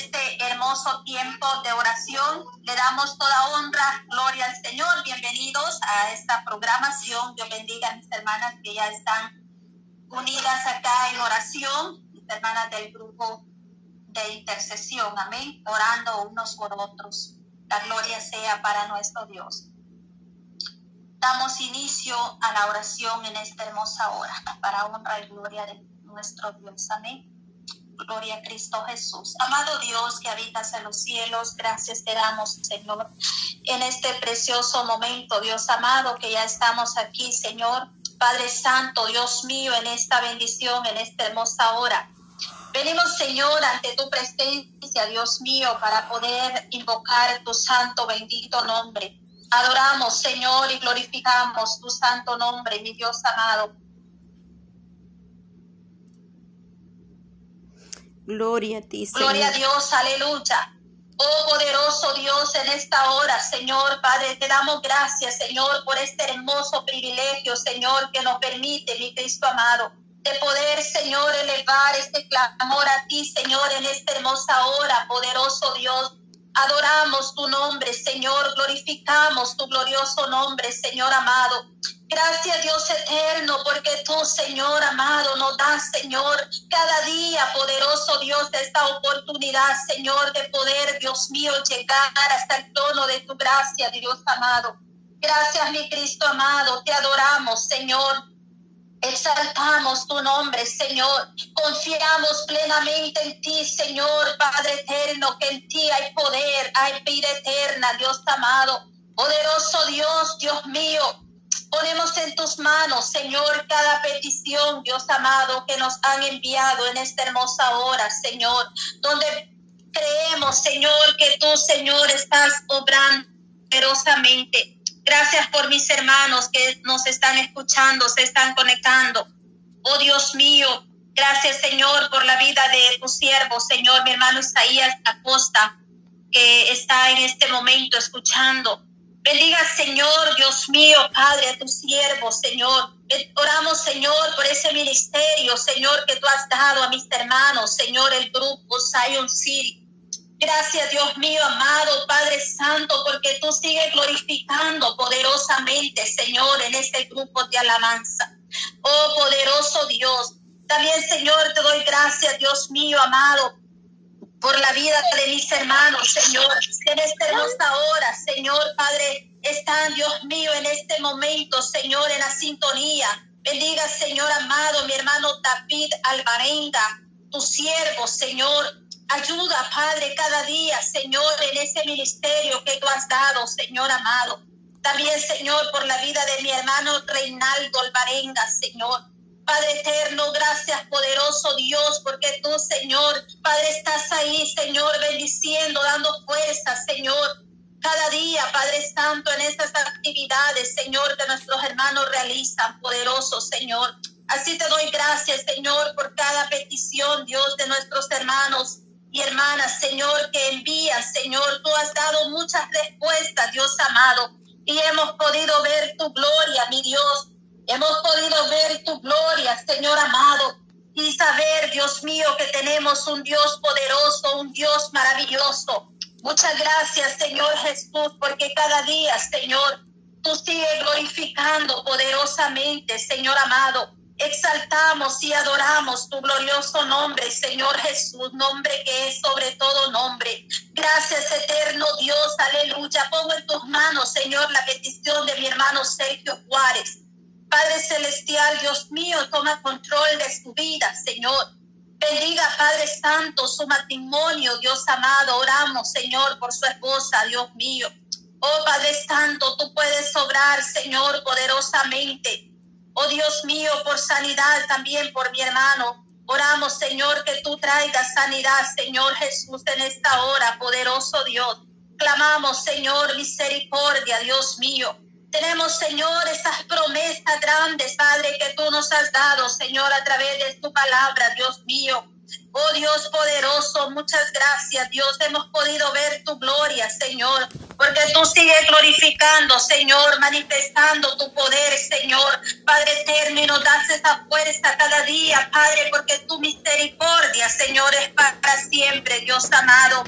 este hermoso tiempo de oración. Le damos toda honra, gloria al Señor. Bienvenidos a esta programación. Dios bendiga a mis hermanas que ya están unidas acá en oración, mis hermanas del grupo de intercesión. Amén. Orando unos por otros. La gloria sea para nuestro Dios. Damos inicio a la oración en esta hermosa hora para honra y gloria de nuestro Dios. Amén. Gloria a Cristo Jesús. Amado Dios que habitas en los cielos, gracias te damos, Señor, en este precioso momento, Dios amado, que ya estamos aquí, Señor. Padre Santo, Dios mío, en esta bendición, en esta hermosa hora. Venimos, Señor, ante tu presencia, Dios mío, para poder invocar tu santo, bendito nombre. Adoramos, Señor, y glorificamos tu santo nombre, mi Dios amado. Gloria a ti, Señor. Gloria a Dios, aleluya. Oh poderoso Dios, en esta hora, Señor Padre, te damos gracias, Señor, por este hermoso privilegio, Señor, que nos permite, mi Cristo amado, de poder, Señor, elevar este clamor a ti, Señor, en esta hermosa hora, poderoso Dios. Adoramos tu nombre, Señor, glorificamos tu glorioso nombre, Señor amado. Gracias Dios eterno, porque tú, Señor amado, nos das, Señor, cada día, poderoso Dios, esta oportunidad, Señor, de poder, Dios mío, llegar hasta el tono de tu gracia, Dios amado. Gracias, mi Cristo amado, te adoramos, Señor. Exaltamos tu nombre, Señor. Confiamos plenamente en ti, Señor, Padre eterno, que en ti hay poder, hay vida eterna, Dios amado. Poderoso Dios, Dios mío, Ponemos en tus manos, Señor, cada petición, Dios amado, que nos han enviado en esta hermosa hora, Señor, donde creemos, Señor, que tú, Señor, estás obrando poderosamente. Gracias por mis hermanos que nos están escuchando, se están conectando. Oh Dios mío, gracias, Señor, por la vida de tu siervo, Señor, mi hermano Isaías Acosta, que está en este momento escuchando. Bendiga, Señor, Dios mío, Padre, a tu siervo, Señor. Oramos, Señor, por ese ministerio, Señor, que tú has dado a mis hermanos, Señor, el grupo Zion City. Gracias, Dios mío, amado Padre Santo, porque tú sigues glorificando poderosamente, Señor, en este grupo de alabanza. Oh, poderoso Dios. También, Señor, te doy gracias, Dios mío, amado, por la vida de mis hermanos, Señor, en esta hermosa hora, Señor, Padre, están, Dios mío, en este momento, Señor, en la sintonía. Bendiga, Señor amado, mi hermano David Alvarenga, tu siervo, Señor. Ayuda, Padre, cada día, Señor, en ese ministerio que tú has dado, Señor amado. También, Señor, por la vida de mi hermano Reinaldo Alvarenga, Señor. Padre eterno, gracias poderoso Dios, porque tú, Señor, Padre, estás ahí, Señor, bendiciendo, dando fuerza, Señor. Cada día, Padre Santo, en estas actividades, Señor, que nuestros hermanos realizan, poderoso Señor. Así te doy gracias, Señor, por cada petición, Dios, de nuestros hermanos y hermanas, Señor, que envían, Señor. Tú has dado muchas respuestas, Dios amado, y hemos podido ver tu gloria, mi Dios. Hemos podido ver tu gloria, Señor amado, y saber, Dios mío, que tenemos un Dios poderoso, un Dios maravilloso. Muchas gracias, Señor Jesús, porque cada día, Señor, tú sigues glorificando poderosamente, Señor amado. Exaltamos y adoramos tu glorioso nombre, Señor Jesús, nombre que es sobre todo nombre. Gracias, eterno Dios, aleluya. Pongo en tus manos, Señor, la petición de mi hermano Sergio Juárez. Padre Celestial, Dios mío, toma control de su vida, Señor. Bendiga, Padre Santo, su matrimonio, Dios amado. Oramos, Señor, por su esposa, Dios mío. Oh Padre Santo, tú puedes obrar, Señor, poderosamente. Oh Dios mío, por sanidad también por mi hermano. Oramos, Señor, que tú traigas sanidad, Señor Jesús, en esta hora, poderoso Dios. Clamamos, Señor, misericordia, Dios mío. Tenemos, Señor, esas promesas grandes, Padre, que tú nos has dado, Señor, a través de tu palabra, Dios mío. Oh Dios poderoso, muchas gracias, Dios. Hemos podido ver tu gloria, Señor, porque tú sigues glorificando, Señor, manifestando tu poder, Señor. Padre eterno, y nos das esa fuerza cada día, Padre, porque tu misericordia, Señor, es para siempre, Dios amado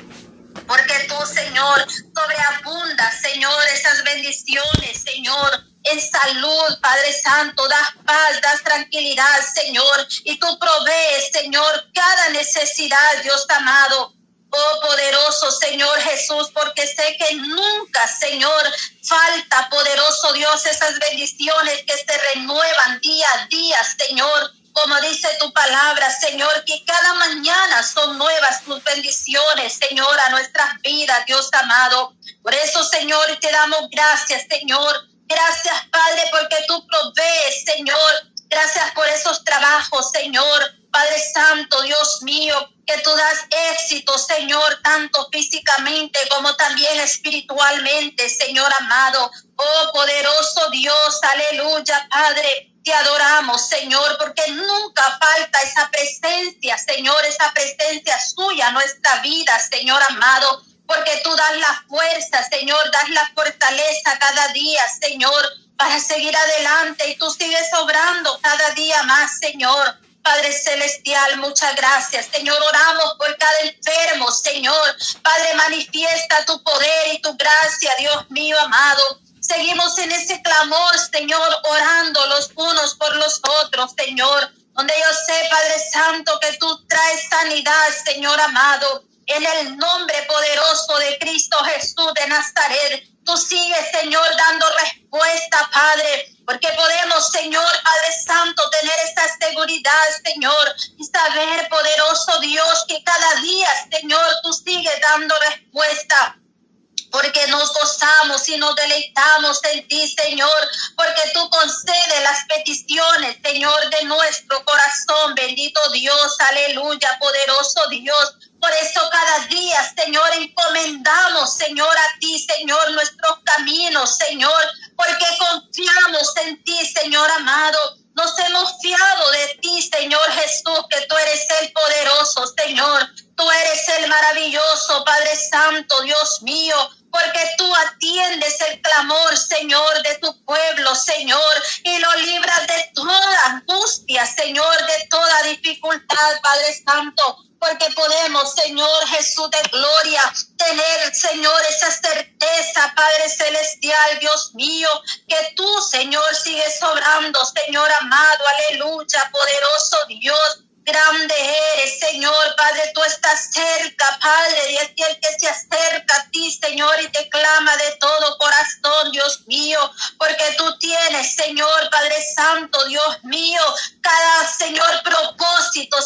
porque tú, Señor, sobreabunda, Señor, esas bendiciones, Señor en salud, Padre Santo, das paz, das tranquilidad, Señor, y tú provees, Señor, cada necesidad, Dios amado. Oh poderoso Señor Jesús, porque sé que nunca, Señor, falta, poderoso Dios, esas bendiciones que se renuevan día a día, Señor. Como dice tu palabra, Señor, que cada mañana son nuevas tus bendiciones, Señor, a nuestras vidas, Dios amado. Por eso, Señor, te damos gracias, Señor Gracias, Padre, porque tú provees, Señor. Gracias por esos trabajos, Señor. Padre Santo, Dios mío, que tú das éxito, Señor, tanto físicamente como también espiritualmente, Señor amado. Oh, poderoso Dios, aleluya, Padre. Te adoramos, Señor, porque nunca falta esa presencia, Señor, esa presencia suya nuestra vida, Señor amado porque tú das la fuerza, Señor, das la fortaleza cada día, Señor, para seguir adelante y tú sigues obrando cada día más, Señor. Padre Celestial, muchas gracias. Señor, oramos por cada enfermo, Señor. Padre, manifiesta tu poder y tu gracia, Dios mío amado. Seguimos en ese clamor, Señor, orando los unos por los otros, Señor. Donde yo sé, Padre Santo, que tú traes sanidad, Señor amado en el nombre poderoso de Cristo Jesús de Nazaret. Tú sigues, Señor, dando respuesta, Padre, porque podemos, Señor, Padre Santo, tener esa seguridad, Señor, y saber, poderoso Dios, que cada día, Señor, tú sigues dando respuesta y nos deleitamos en ti, Señor, porque tú concedes las peticiones, Señor, de nuestro corazón. Bendito Dios, aleluya, poderoso Dios. Por eso cada día, Señor, encomendamos, Señor, a ti, Señor, nuestros caminos, Señor, porque confiamos en ti, Señor amado. Nos hemos fiado de ti, Señor Jesús, que tú eres el poderoso, Señor. Tú eres el maravilloso, Padre Santo, Dios mío porque tú atiendes el clamor, Señor, de tu pueblo, Señor, y lo libras de toda angustia, Señor, de toda dificultad, Padre Santo porque podemos, Señor Jesús de gloria, tener, Señor, esa certeza, Padre Celestial, Dios mío, que tú, Señor, sigues sobrando, Señor amado, aleluya, poderoso Dios. Grande eres, Señor, Padre, tú estás cerca, Padre, y aquel que se acerca a ti, Señor, y te clama de todo corazón, Dios mío, porque tú tienes, Señor, Padre Santo, Dios mío, cada, Señor, propósito,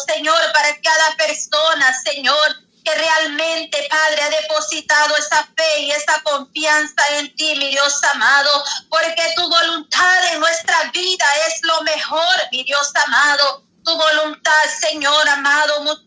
Señor, para cada persona, Señor, que realmente, Padre, ha depositado esa fe y esa confianza en ti, mi Dios amado, porque tu voluntad en nuestra vida es lo mejor, mi Dios amado tu voluntad, Señor amado.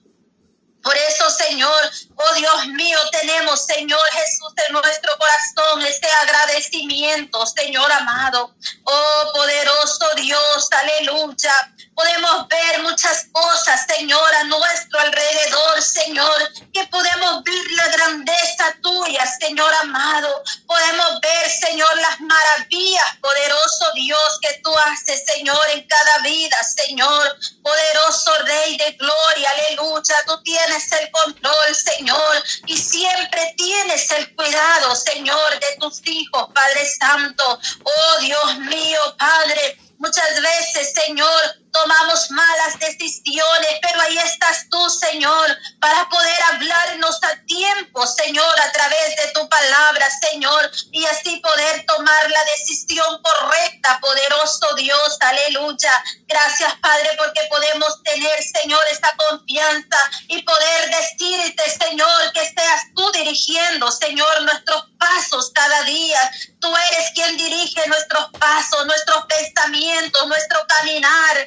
Por eso, Señor, oh Dios mío, tenemos, Señor Jesús, en nuestro corazón este agradecimiento, Señor amado. Oh poderoso Dios, aleluya. Podemos ver muchas cosas, Señor, a nuestro alrededor, Señor, que podemos ver la grandeza tuya, Señor amado. Podemos ver, Señor, las maravillas, poderoso Dios, que tú haces, Señor, en cada vida, Señor. Poderoso Rey de gloria, aleluya. Tú tienes el control, Señor, y siempre tienes el cuidado, Señor, de tus hijos, Padre Santo. Oh Dios mío, Padre. Muchas veces, Señor, tomamos malas decisiones, pero ahí estás tú, Señor, para poder hablarnos a tiempo, Señor, a través de tu palabra, Señor, y así poder tomar la decisión correcta, poderoso Dios, aleluya. Gracias, Padre, porque podemos tener, Señor, esta confianza y poder decirte, Señor, que seas tú dirigiendo, Señor, nuestros pasos cada día. Tú eres quien dirige nuestros pasos, nuestros pensamientos, nuestro caminar.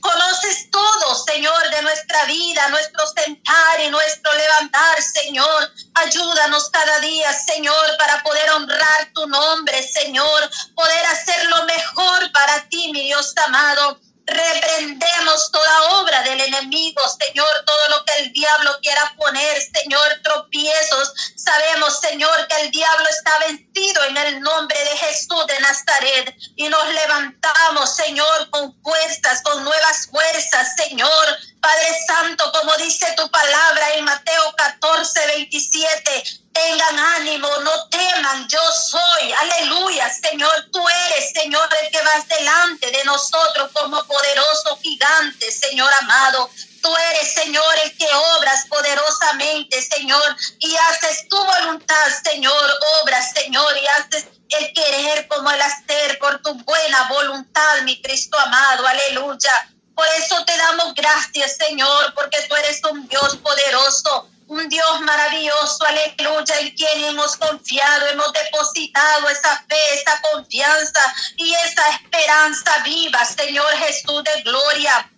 Conoces todo, Señor, de nuestra vida, nuestro sentar y nuestro levantar, Señor. Ayúdanos cada día, Señor, para poder honrar tu nombre, Señor. Poder hacer lo mejor para ti, mi Dios amado. Reprendemos toda obra del enemigo, Señor, todo lo que el diablo quiera poner, Señor, tropiezos. Sabemos, Señor, que el diablo está vencido en el nombre de Jesús de Nazaret y nos levantamos, Señor, con fuerzas, con nuevas fuerzas, Señor. Padre Santo, como dice tu palabra en Mateo 14, 27, tengan ánimo, no teman, yo soy, aleluya, Señor, tú eres, Señor, el que vas delante de nosotros como poderoso gigante, Señor amado. Tú eres, Señor, el que obras poderosamente, Señor, y haces tu voluntad, Señor, obras, Señor, y haces el querer como el hacer por tu buena voluntad, mi Cristo amado, aleluya. Por eso te damos gracias, Señor, porque tú eres un Dios poderoso, un Dios maravilloso, aleluya, en quien hemos confiado, hemos depositado esa fe, esa confianza y esa esperanza viva, Señor Jesús de gloria.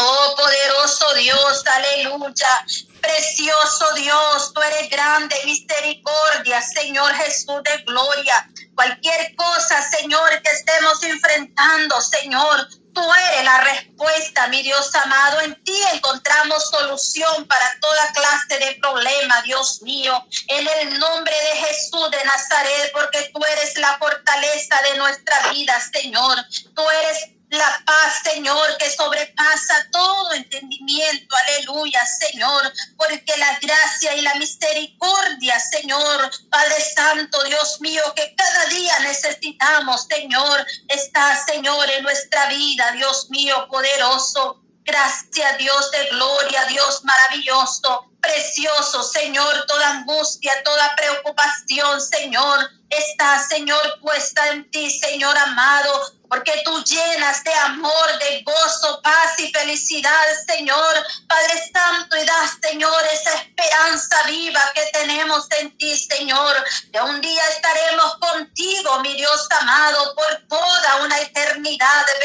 Oh poderoso Dios, aleluya. Precioso Dios, tú eres grande, misericordia, Señor Jesús de gloria. Cualquier cosa, Señor, que estemos enfrentando, Señor, Tú eres la respuesta, mi Dios amado. En ti encontramos solución para toda clase de problema, Dios mío. En el nombre de Jesús de Nazaret, porque tú eres la fortaleza de nuestra vida, Señor. Tú eres la paz, Señor, que sobrepasa todo entendimiento. Aleluya, Señor, porque la gracia y la misericordia, Señor, Padre Santo, Dios mío, que cada día necesitamos, Señor, está, Señor, en nuestra vida, Dios mío, poderoso. Gracias, Dios de gloria, Dios maravilloso, precioso, Señor, toda angustia, toda preocupación, Señor, está, Señor, puesta en ti, Señor amado porque tú llenas de amor, de gozo, paz y felicidad, Señor, Padre Santo, y das, Señor, esa esperanza viva que tenemos en ti, Señor, que un día estaremos contigo, mi Dios amado, por toda una eternidad.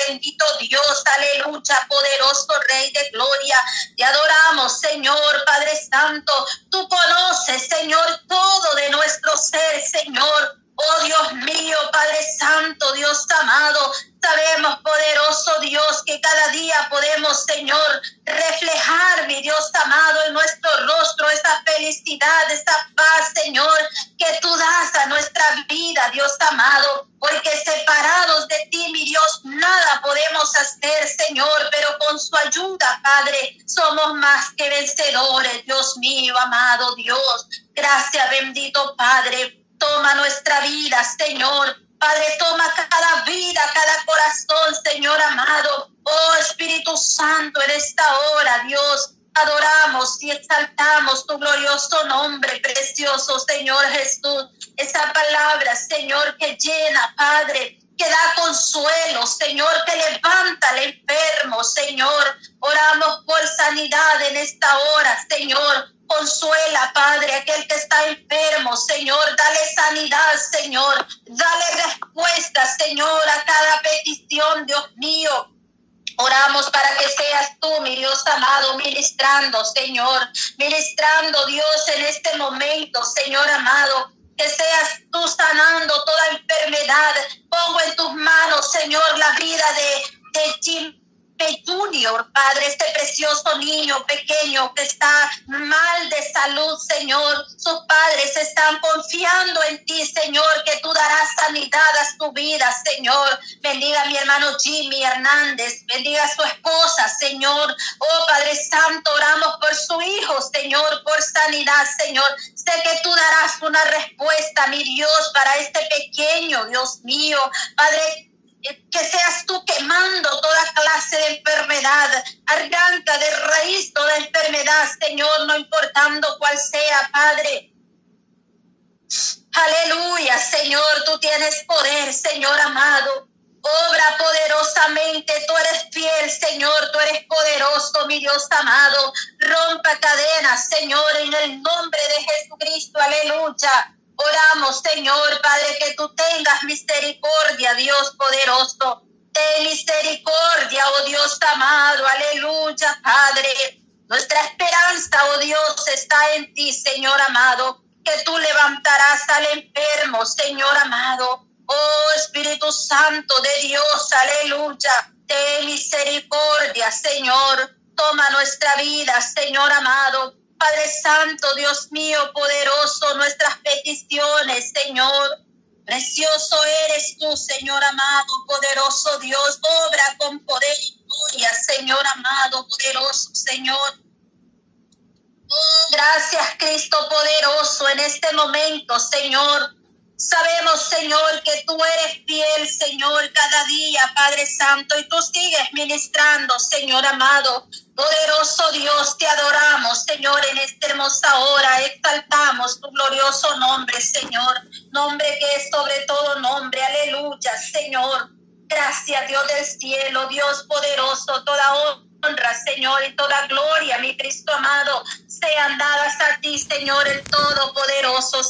Bendito Dios, aleluya, poderoso Rey de gloria. Te adoramos, Señor, Padre Santo. Tú conoces, Señor, todo de nuestro ser, Señor. Oh Dios mío, Padre Santo, Dios amado, sabemos, poderoso Dios, que cada día podemos, Señor, reflejar, mi Dios amado, en nuestro rostro esa felicidad, esa paz, Señor, que tú das a nuestra vida, Dios amado, porque de ti, mi Dios, nada podemos hacer, Señor, pero con su ayuda, Padre, somos más que vencedores, Dios mío, amado Dios. Gracias, bendito Padre Toma nuestra vida, Señor. Padre, toma cada vida, cada corazón, Señor amado. Oh Espíritu Santo, en esta hora, Dios, adoramos y exaltamos tu glorioso nombre, precioso Señor Jesús. Esa palabra, Señor, que llena, Padre, que da consuelo, Señor, que levanta al enfermo, Señor. Oramos por sanidad en esta hora, Señor. Consuela, Padre, aquel que está enfermo, Señor. Dale sanidad, Señor. Dale respuesta, Señor, a cada petición, Dios mío. Oramos para que seas tú, mi Dios amado, ministrando, Señor. Ministrando, Dios, en este momento, Señor amado. Que seas tú sanando toda enfermedad. Pongo en tus manos, Señor, la vida de, de Junior, Padre, este precioso niño pequeño que está mal de salud, Señor. Sus padres están confiando en ti, Señor, que tú darás sanidad a su vida, Señor. Bendiga a mi hermano Jimmy Hernández, bendiga a su esposa, Señor. Oh Padre Santo, oramos por su hijo, Señor, por sanidad, Señor. Sé que tú darás una respuesta, mi Dios, para este pequeño, Dios mío. Padre, que seas tú quemando toda clase de enfermedad, arranca de raíz toda enfermedad, Señor, no importando cuál sea, Padre. Aleluya, Señor, tú tienes poder, Señor amado. Obra poderosamente, tú eres fiel, Señor, tú eres poderoso, mi Dios amado. Rompa cadenas, Señor, en el nombre de Jesucristo, aleluya. Oramos, Señor, Padre, que tú tengas misericordia, Dios poderoso. Ten misericordia, oh Dios amado, aleluya, Padre. Nuestra esperanza, oh Dios, está en ti, Señor amado, que tú levantarás al enfermo, Señor amado. Oh Espíritu Santo de Dios, aleluya. Te Ten misericordia, Señor. Toma nuestra vida, Señor amado. Padre Santo, Dios mío, poderoso, nuestras peticiones, Señor. Precioso eres tú, Señor amado, poderoso Dios. Obra con poder y gloria, Señor amado, poderoso Señor. Oh, gracias, Cristo poderoso, en este momento, Señor. Sabemos, Señor, que tú eres fiel, Señor, cada día, Padre Santo, y tú sigues ministrando, Señor amado. Poderoso Dios, te adoramos, Señor, en esta hermosa hora. Exaltamos tu glorioso nombre, Señor. Nombre que es sobre todo nombre. Aleluya, Señor. Gracias, Dios del cielo, Dios poderoso, toda honra, Señor, y toda gloria, mi Cristo amado, sean dadas a ti, Señor, el Todopoderoso.